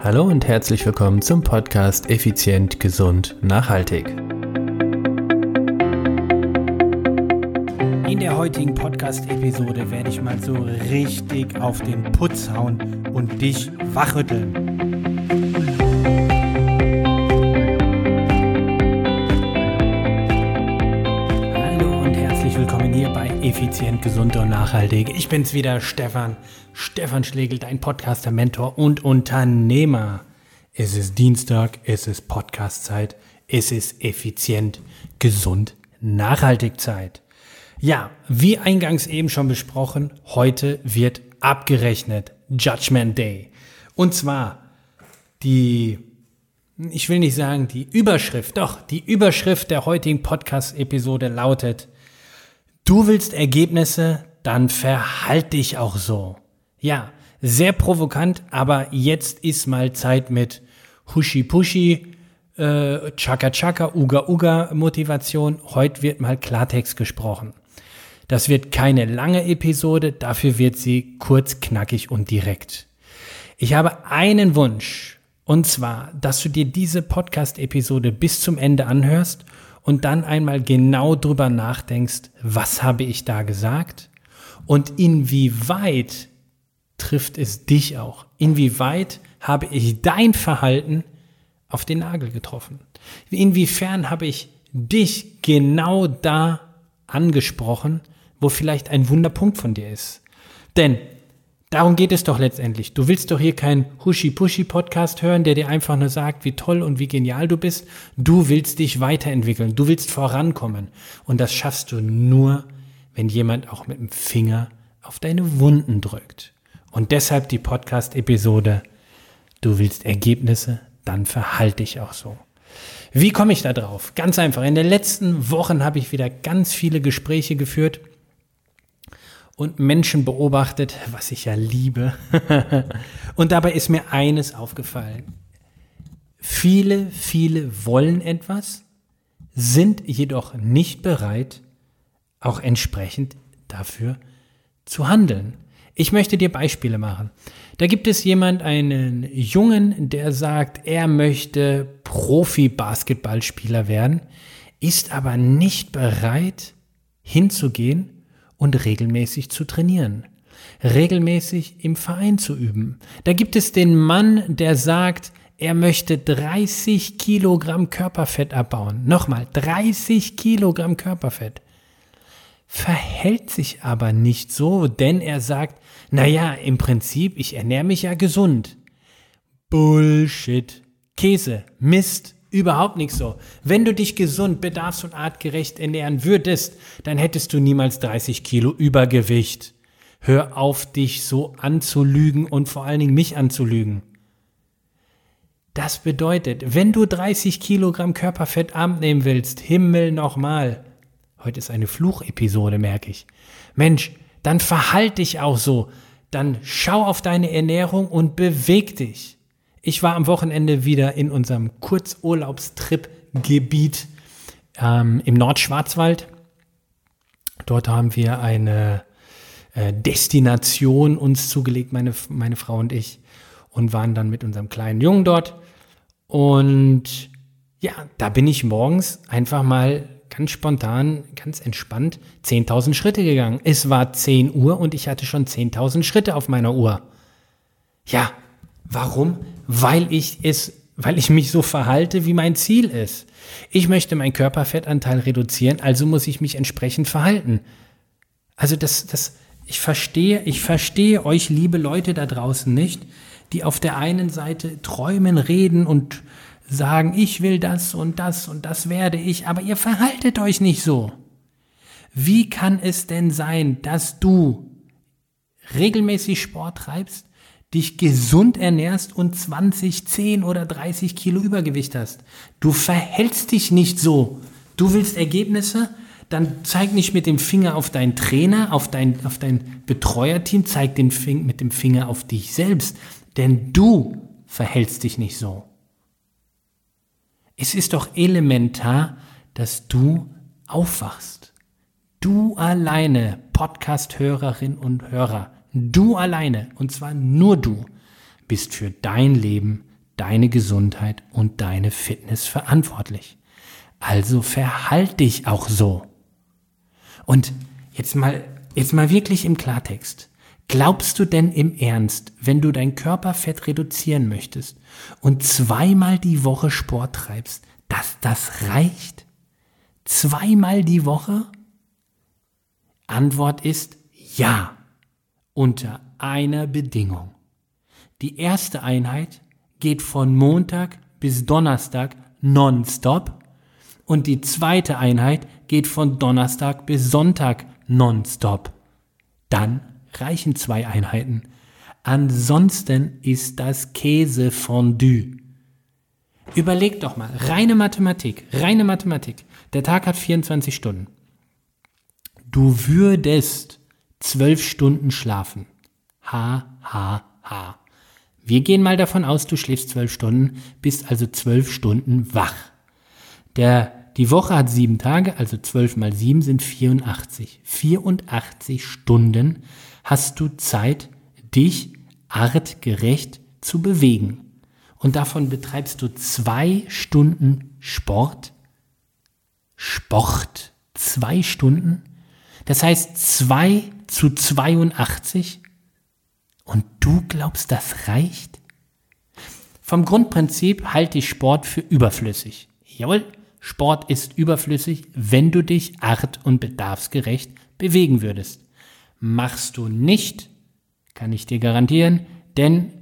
Hallo und herzlich willkommen zum Podcast Effizient, Gesund, Nachhaltig. In der heutigen Podcast-Episode werde ich mal so richtig auf den Putz hauen und dich wachrütteln. Effizient, Gesund und Nachhaltig. Ich bin's wieder, Stefan. Stefan Schlegel, dein Podcaster, Mentor und Unternehmer. Es ist Dienstag, es ist Podcastzeit, es ist effizient, gesund, nachhaltig Zeit. Ja, wie eingangs eben schon besprochen, heute wird abgerechnet. Judgment Day. Und zwar die, ich will nicht sagen die Überschrift, doch, die Überschrift der heutigen Podcast-Episode lautet, du willst Ergebnisse, dann verhalt dich auch so. Ja, sehr provokant, aber jetzt ist mal Zeit mit Hushi Pushi, äh, Chaka Chaka, Uga Uga Motivation. Heute wird mal Klartext gesprochen. Das wird keine lange Episode, dafür wird sie kurz, knackig und direkt. Ich habe einen Wunsch, und zwar, dass du dir diese Podcast-Episode bis zum Ende anhörst und dann einmal genau drüber nachdenkst, was habe ich da gesagt und inwieweit trifft es dich auch? Inwieweit habe ich dein Verhalten auf den Nagel getroffen? Inwiefern habe ich dich genau da angesprochen, wo vielleicht ein Wunderpunkt von dir ist. Denn darum geht es doch letztendlich. Du willst doch hier keinen Huschi-Puschi-Podcast hören, der dir einfach nur sagt, wie toll und wie genial du bist. Du willst dich weiterentwickeln. Du willst vorankommen. Und das schaffst du nur, wenn jemand auch mit dem Finger auf deine Wunden drückt. Und deshalb die Podcast-Episode. Du willst Ergebnisse, dann verhalte dich auch so. Wie komme ich da drauf? Ganz einfach. In den letzten Wochen habe ich wieder ganz viele Gespräche geführt und Menschen beobachtet, was ich ja liebe. und dabei ist mir eines aufgefallen. Viele, viele wollen etwas, sind jedoch nicht bereit, auch entsprechend dafür zu handeln. Ich möchte dir Beispiele machen. Da gibt es jemand, einen Jungen, der sagt, er möchte Profi-Basketballspieler werden, ist aber nicht bereit hinzugehen und regelmäßig zu trainieren, regelmäßig im Verein zu üben. Da gibt es den Mann, der sagt, er möchte 30 Kilogramm Körperfett abbauen. Nochmal, 30 Kilogramm Körperfett. Verhält sich aber nicht so, denn er sagt, naja, im Prinzip, ich ernähre mich ja gesund. Bullshit. Käse, Mist, Überhaupt nicht so. Wenn du dich gesund, bedarfs- und artgerecht ernähren würdest, dann hättest du niemals 30 Kilo Übergewicht. Hör auf, dich so anzulügen und vor allen Dingen mich anzulügen. Das bedeutet, wenn du 30 Kilogramm Körperfett abnehmen willst, Himmel nochmal. Heute ist eine Fluchepisode, merke ich. Mensch, dann verhalt dich auch so. Dann schau auf deine Ernährung und beweg dich. Ich war am Wochenende wieder in unserem Kurzurlaubstrip-Gebiet ähm, im Nordschwarzwald. Dort haben wir eine äh, Destination uns zugelegt, meine, meine Frau und ich, und waren dann mit unserem kleinen Jungen dort. Und ja, da bin ich morgens einfach mal ganz spontan, ganz entspannt 10.000 Schritte gegangen. Es war 10 Uhr und ich hatte schon 10.000 Schritte auf meiner Uhr. Ja, warum? weil ich es, weil ich mich so verhalte, wie mein Ziel ist. Ich möchte meinen Körperfettanteil reduzieren, also muss ich mich entsprechend verhalten. Also das, das, ich verstehe, ich verstehe euch, liebe Leute da draußen nicht, die auf der einen Seite träumen, reden und sagen, ich will das und das und das werde ich, aber ihr verhaltet euch nicht so. Wie kann es denn sein, dass du regelmäßig Sport treibst, dich gesund ernährst und 20, 10 oder 30 Kilo Übergewicht hast. Du verhältst dich nicht so. Du willst Ergebnisse? Dann zeig nicht mit dem Finger auf deinen Trainer, auf dein, auf dein Betreuerteam, zeig den Fing, mit dem Finger auf dich selbst. Denn du verhältst dich nicht so. Es ist doch elementar, dass du aufwachst. Du alleine, Podcast-Hörerin und Hörer, Du alleine, und zwar nur du, bist für dein Leben deine Gesundheit und deine Fitness verantwortlich. Also verhalt dich auch so. Und jetzt mal, jetzt mal wirklich im Klartext. Glaubst du denn im Ernst, wenn du dein Körperfett reduzieren möchtest und zweimal die Woche Sport treibst, dass das reicht? Zweimal die Woche? Antwort ist ja, unter einer Bedingung. Die erste Einheit geht von Montag bis Donnerstag nonstop und die zweite Einheit geht von Donnerstag bis Sonntag nonstop. Dann reichen zwei Einheiten. Ansonsten ist das Käsefondue. Überleg doch mal, reine Mathematik, reine Mathematik. Der Tag hat 24 Stunden. Du würdest zwölf Stunden schlafen. Ha, ha, ha. Wir gehen mal davon aus, du schläfst zwölf Stunden, bist also zwölf Stunden wach. Der, die Woche hat sieben Tage, also zwölf mal sieben sind 84. 84 Stunden hast du Zeit, dich artgerecht zu bewegen. Und davon betreibst du zwei Stunden Sport. Sport. Zwei Stunden. Das heißt zwei zu 82. Und du glaubst, das reicht? Vom Grundprinzip halte ich Sport für überflüssig. Jawohl, Sport ist überflüssig, wenn du dich art- und bedarfsgerecht bewegen würdest. Machst du nicht, kann ich dir garantieren, denn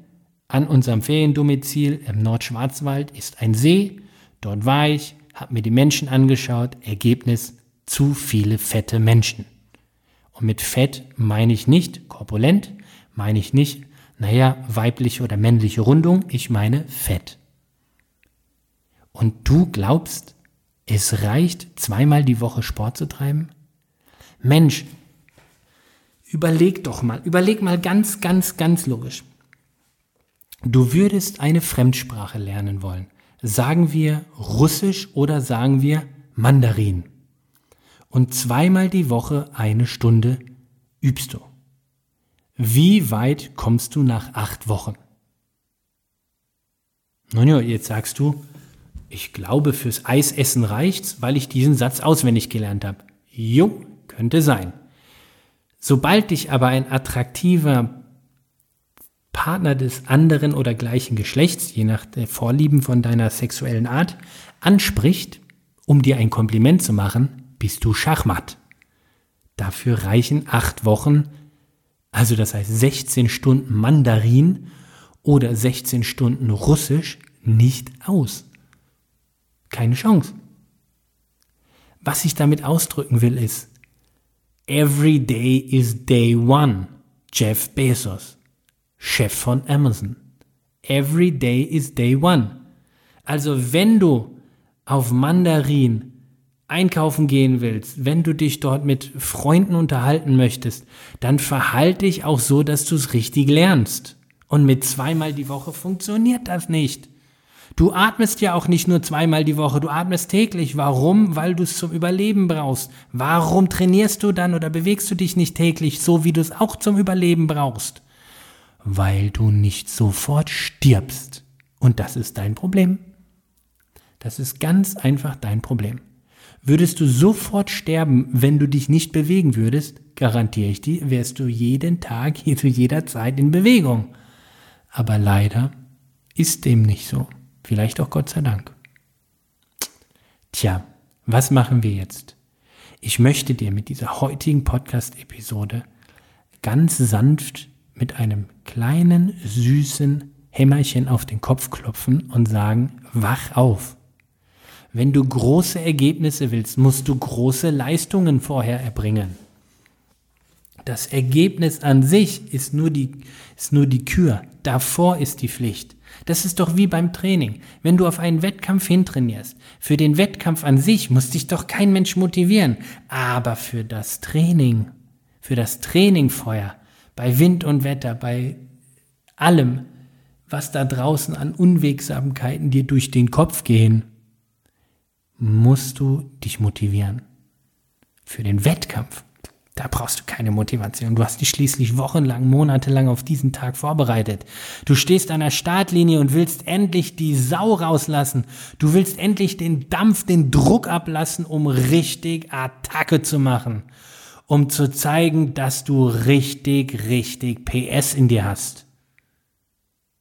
an unserem Feriendomizil im Nordschwarzwald ist ein See. Dort war ich, habe mir die Menschen angeschaut. Ergebnis, zu viele fette Menschen. Und mit Fett meine ich nicht korpulent, meine ich nicht, naja, weibliche oder männliche Rundung, ich meine Fett. Und du glaubst, es reicht, zweimal die Woche Sport zu treiben? Mensch, überleg doch mal, überleg mal ganz, ganz, ganz logisch. Du würdest eine Fremdsprache lernen wollen. Sagen wir Russisch oder sagen wir Mandarin. Und zweimal die Woche eine Stunde übst du. Wie weit kommst du nach acht Wochen? Nun ja, jetzt sagst du, ich glaube, fürs Eisessen reicht's, weil ich diesen Satz auswendig gelernt habe. Jo, könnte sein. Sobald dich aber ein attraktiver Partner des anderen oder gleichen Geschlechts, je nach der Vorlieben von deiner sexuellen Art, anspricht, um dir ein Kompliment zu machen, bist du Schachmatt. Dafür reichen acht Wochen also das heißt 16 Stunden Mandarin oder 16 Stunden Russisch nicht aus. Keine Chance. Was ich damit ausdrücken will ist, every day is day one. Jeff Bezos, Chef von Amazon. Every day is day one. Also wenn du auf Mandarin einkaufen gehen willst, wenn du dich dort mit Freunden unterhalten möchtest, dann verhalte dich auch so, dass du es richtig lernst. Und mit zweimal die Woche funktioniert das nicht. Du atmest ja auch nicht nur zweimal die Woche, du atmest täglich. Warum? Weil du es zum Überleben brauchst. Warum trainierst du dann oder bewegst du dich nicht täglich so, wie du es auch zum Überleben brauchst? Weil du nicht sofort stirbst. Und das ist dein Problem. Das ist ganz einfach dein Problem. Würdest du sofort sterben, wenn du dich nicht bewegen würdest, garantiere ich dir, wärst du jeden Tag hier zu jeder Zeit in Bewegung. Aber leider ist dem nicht so. Vielleicht auch Gott sei Dank. Tja, was machen wir jetzt? Ich möchte dir mit dieser heutigen Podcast-Episode ganz sanft mit einem kleinen, süßen Hämmerchen auf den Kopf klopfen und sagen, wach auf. Wenn du große Ergebnisse willst, musst du große Leistungen vorher erbringen. Das Ergebnis an sich ist nur die, ist nur die Kür. Davor ist die Pflicht. Das ist doch wie beim Training. Wenn du auf einen Wettkampf hintrainierst, für den Wettkampf an sich muss dich doch kein Mensch motivieren. Aber für das Training, für das Training vorher, bei Wind und Wetter, bei allem, was da draußen an Unwegsamkeiten dir durch den Kopf gehen, musst du dich motivieren. Für den Wettkampf, Da brauchst du keine Motivation. Du hast dich schließlich wochenlang, monatelang auf diesen Tag vorbereitet. Du stehst an der Startlinie und willst endlich die Sau rauslassen. Du willst endlich den Dampf, den Druck ablassen, um richtig Attacke zu machen. Um zu zeigen, dass du richtig, richtig PS in dir hast.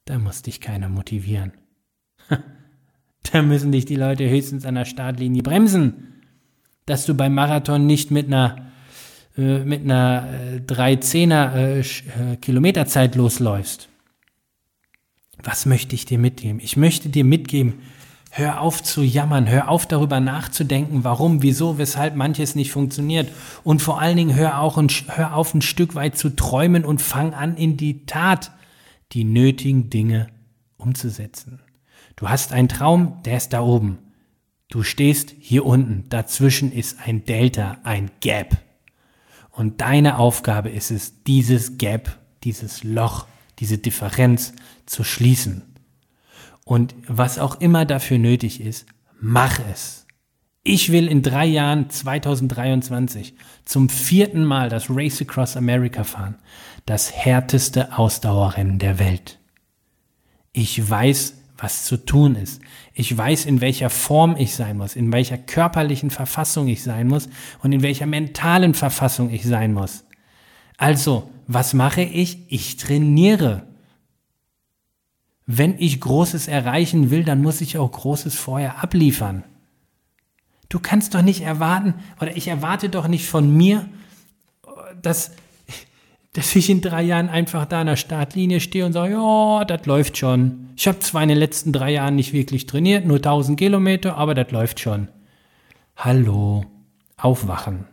Da muss dich keiner motivieren. da müssen dich die Leute höchstens an der Startlinie bremsen. Dass du beim Marathon nicht mit einer äh, mit einer äh, 3-10er äh, äh, Kilometerzeit losläufst. Was möchte ich dir mitgeben? Ich möchte dir mitgeben, hör auf zu jammern, hör auf darüber nachzudenken, warum, wieso, weshalb manches nicht funktioniert. Und vor allen Dingen hör, auch ein, hör auf ein Stück weit zu träumen und fang an in die Tat die nötigen Dinge umzusetzen. Du hast einen Traum, der ist da oben. Du stehst hier unten. Dazwischen ist ein Delta, ein Gap. Und deine Aufgabe ist es, dieses Gap, dieses Loch, diese Differenz zu schließen. Und was auch immer dafür nötig ist, mach es. Ich will in drei Jahren 2023 zum vierten Mal das Race Across America fahren. Das härteste Ausdauerrennen der Welt. Ich weiß, was zu tun ist. Ich weiß, in welcher Form ich sein muss, in welcher körperlichen Verfassung ich sein muss und in welcher mentalen Verfassung ich sein muss. Also, was mache ich? Ich trainiere. Wenn ich Großes erreichen will, dann muss ich auch Großes vorher abliefern. Du kannst doch nicht erwarten, oder ich erwarte doch nicht von mir, dass dass ich in drei Jahren einfach da an der Startlinie stehe und sage, ja, das läuft schon. Ich habe zwar in den letzten drei Jahren nicht wirklich trainiert, nur 1000 Kilometer, aber das läuft schon. Hallo, aufwachen.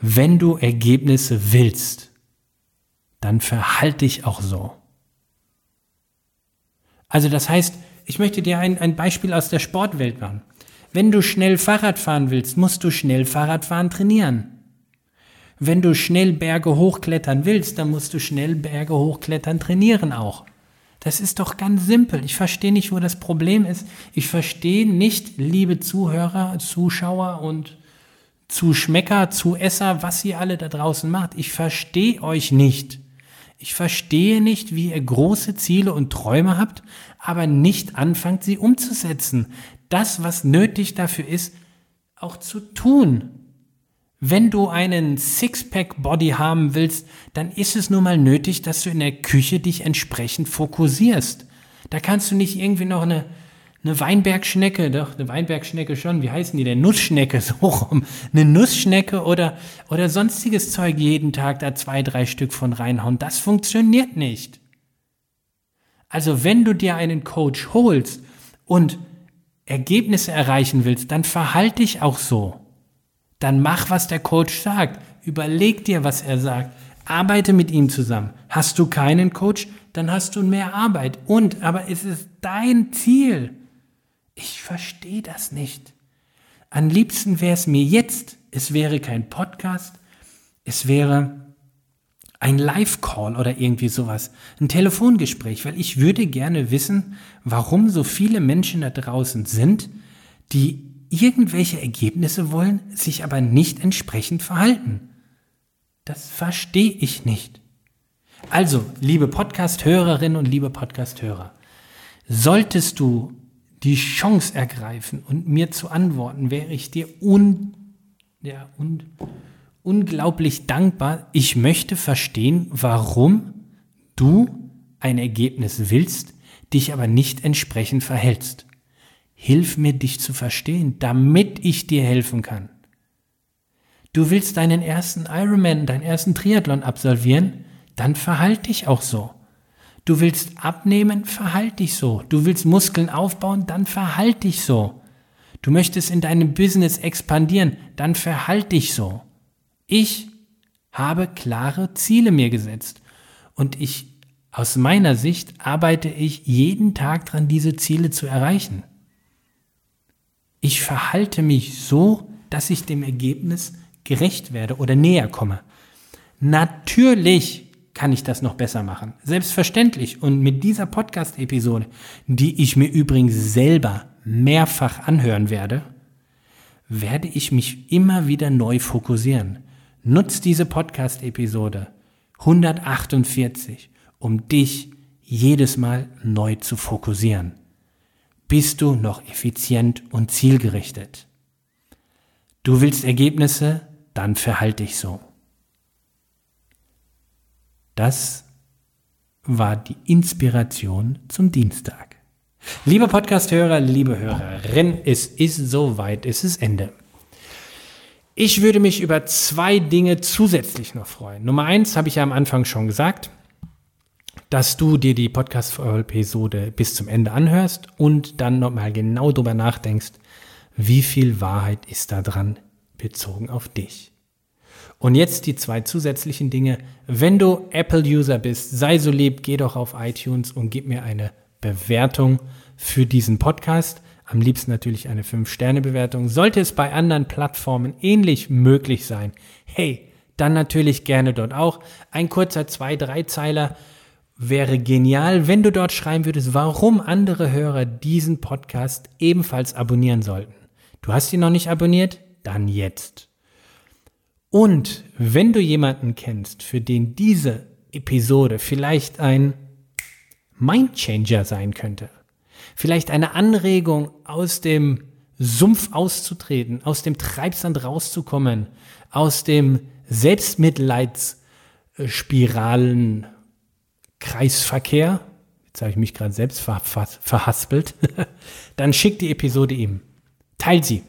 Wenn du Ergebnisse willst, dann verhalte dich auch so. Also das heißt, ich möchte dir ein, ein Beispiel aus der Sportwelt machen. Wenn du schnell Fahrrad fahren willst, musst du schnell Fahrradfahren trainieren. Wenn du schnell Berge hochklettern willst, dann musst du schnell Berge hochklettern trainieren auch. Das ist doch ganz simpel. Ich verstehe nicht, wo das Problem ist. Ich verstehe nicht, liebe Zuhörer, Zuschauer und Zuschmecker, Zuesser, was ihr alle da draußen macht. Ich verstehe euch nicht. Ich verstehe nicht, wie ihr große Ziele und Träume habt, aber nicht anfangt, sie umzusetzen. Das, was nötig dafür ist, auch zu tun. Wenn du einen Sixpack-Body haben willst, dann ist es nun mal nötig, dass du in der Küche dich entsprechend fokussierst. Da kannst du nicht irgendwie noch eine, eine Weinbergschnecke, doch, eine Weinbergschnecke schon, wie heißen die denn? Nussschnecke, so rum. Eine Nussschnecke oder, oder sonstiges Zeug jeden Tag da zwei, drei Stück von reinhauen. Das funktioniert nicht. Also wenn du dir einen Coach holst und Ergebnisse erreichen willst, dann verhalte dich auch so dann mach, was der Coach sagt. Überleg dir, was er sagt. Arbeite mit ihm zusammen. Hast du keinen Coach, dann hast du mehr Arbeit. Und, aber es ist dein Ziel. Ich verstehe das nicht. Am liebsten wäre es mir jetzt, es wäre kein Podcast, es wäre ein Live-Call oder irgendwie sowas, ein Telefongespräch, weil ich würde gerne wissen, warum so viele Menschen da draußen sind, die irgendwelche Ergebnisse wollen, sich aber nicht entsprechend verhalten. Das verstehe ich nicht. Also, liebe Podcast-Hörerinnen und liebe Podcast-Hörer, solltest du die Chance ergreifen und mir zu antworten, wäre ich dir un, ja, un, unglaublich dankbar. Ich möchte verstehen, warum du ein Ergebnis willst, dich aber nicht entsprechend verhältst. Hilf mir, dich zu verstehen, damit ich dir helfen kann. Du willst deinen ersten Ironman, deinen ersten Triathlon absolvieren, dann verhalt dich auch so. Du willst abnehmen, verhalt dich so. Du willst Muskeln aufbauen, dann verhalt dich so. Du möchtest in deinem Business expandieren, dann verhalt dich so. Ich habe klare Ziele mir gesetzt und ich aus meiner Sicht arbeite ich jeden Tag dran, diese Ziele zu erreichen ich verhalte mich so, dass ich dem Ergebnis gerecht werde oder näher komme. Natürlich kann ich das noch besser machen. Selbstverständlich. Und mit dieser Podcast-Episode, die ich mir übrigens selber mehrfach anhören werde, werde ich mich immer wieder neu fokussieren, Nutz diese Podcast-Episode 148, um dich jedes Mal neu zu fokussieren. Bist du noch effizient und zielgerichtet? Du willst Ergebnisse? Dann verhalte dich so. Das war die Inspiration zum Dienstag. Liebe Podcasthörer, liebe Hörerin, es ist soweit, es ist Ende. Ich würde mich über zwei Dinge zusätzlich noch freuen. Nummer eins habe ich ja am Anfang schon gesagt, dass du dir die Podcast-Episode bis zum Ende anhörst und dann nochmal genau drüber nachdenkst, wie viel Wahrheit ist da dran bezogen auf dich. Und jetzt die zwei zusätzlichen Dinge. Wenn du Apple-User bist, sei so lieb, geh doch auf iTunes und gib mir eine Bewertung für diesen Podcast. Am liebsten natürlich eine 5-Sterne-Bewertung. Sollte es bei anderen Plattformen ähnlich möglich sein, hey, dann natürlich gerne dort auch. Ein kurzer 2-3-Zeiler wäre genial, wenn du dort schreiben würdest, warum andere Hörer diesen Podcast ebenfalls abonnieren sollten. Du hast ihn noch nicht abonniert? Dann jetzt. Und wenn du jemanden kennst, für den diese Episode vielleicht ein Mindchanger sein könnte, vielleicht eine Anregung aus dem Sumpf auszutreten, aus dem Treibsand rauszukommen, aus dem Selbstmitleidsspiralen Kreisverkehr, jetzt habe ich mich gerade selbst ver ver verhaspelt, dann schick die Episode ihm. Teil sie.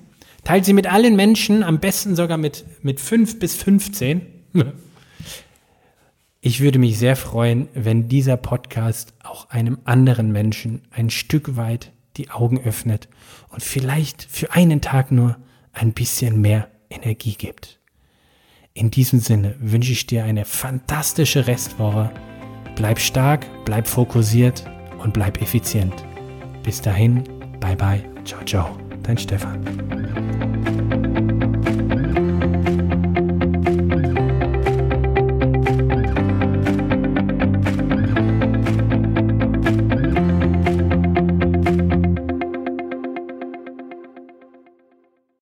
Teilt sie mit allen Menschen, am besten sogar mit, mit 5 bis 15. Ich würde mich sehr freuen, wenn dieser Podcast auch einem anderen Menschen ein Stück weit die Augen öffnet und vielleicht für einen Tag nur ein bisschen mehr Energie gibt. In diesem Sinne wünsche ich dir eine fantastische Restwoche. Bleib stark, bleib fokussiert und bleib effizient. Bis dahin, bye bye, ciao, ciao, dein Stefan.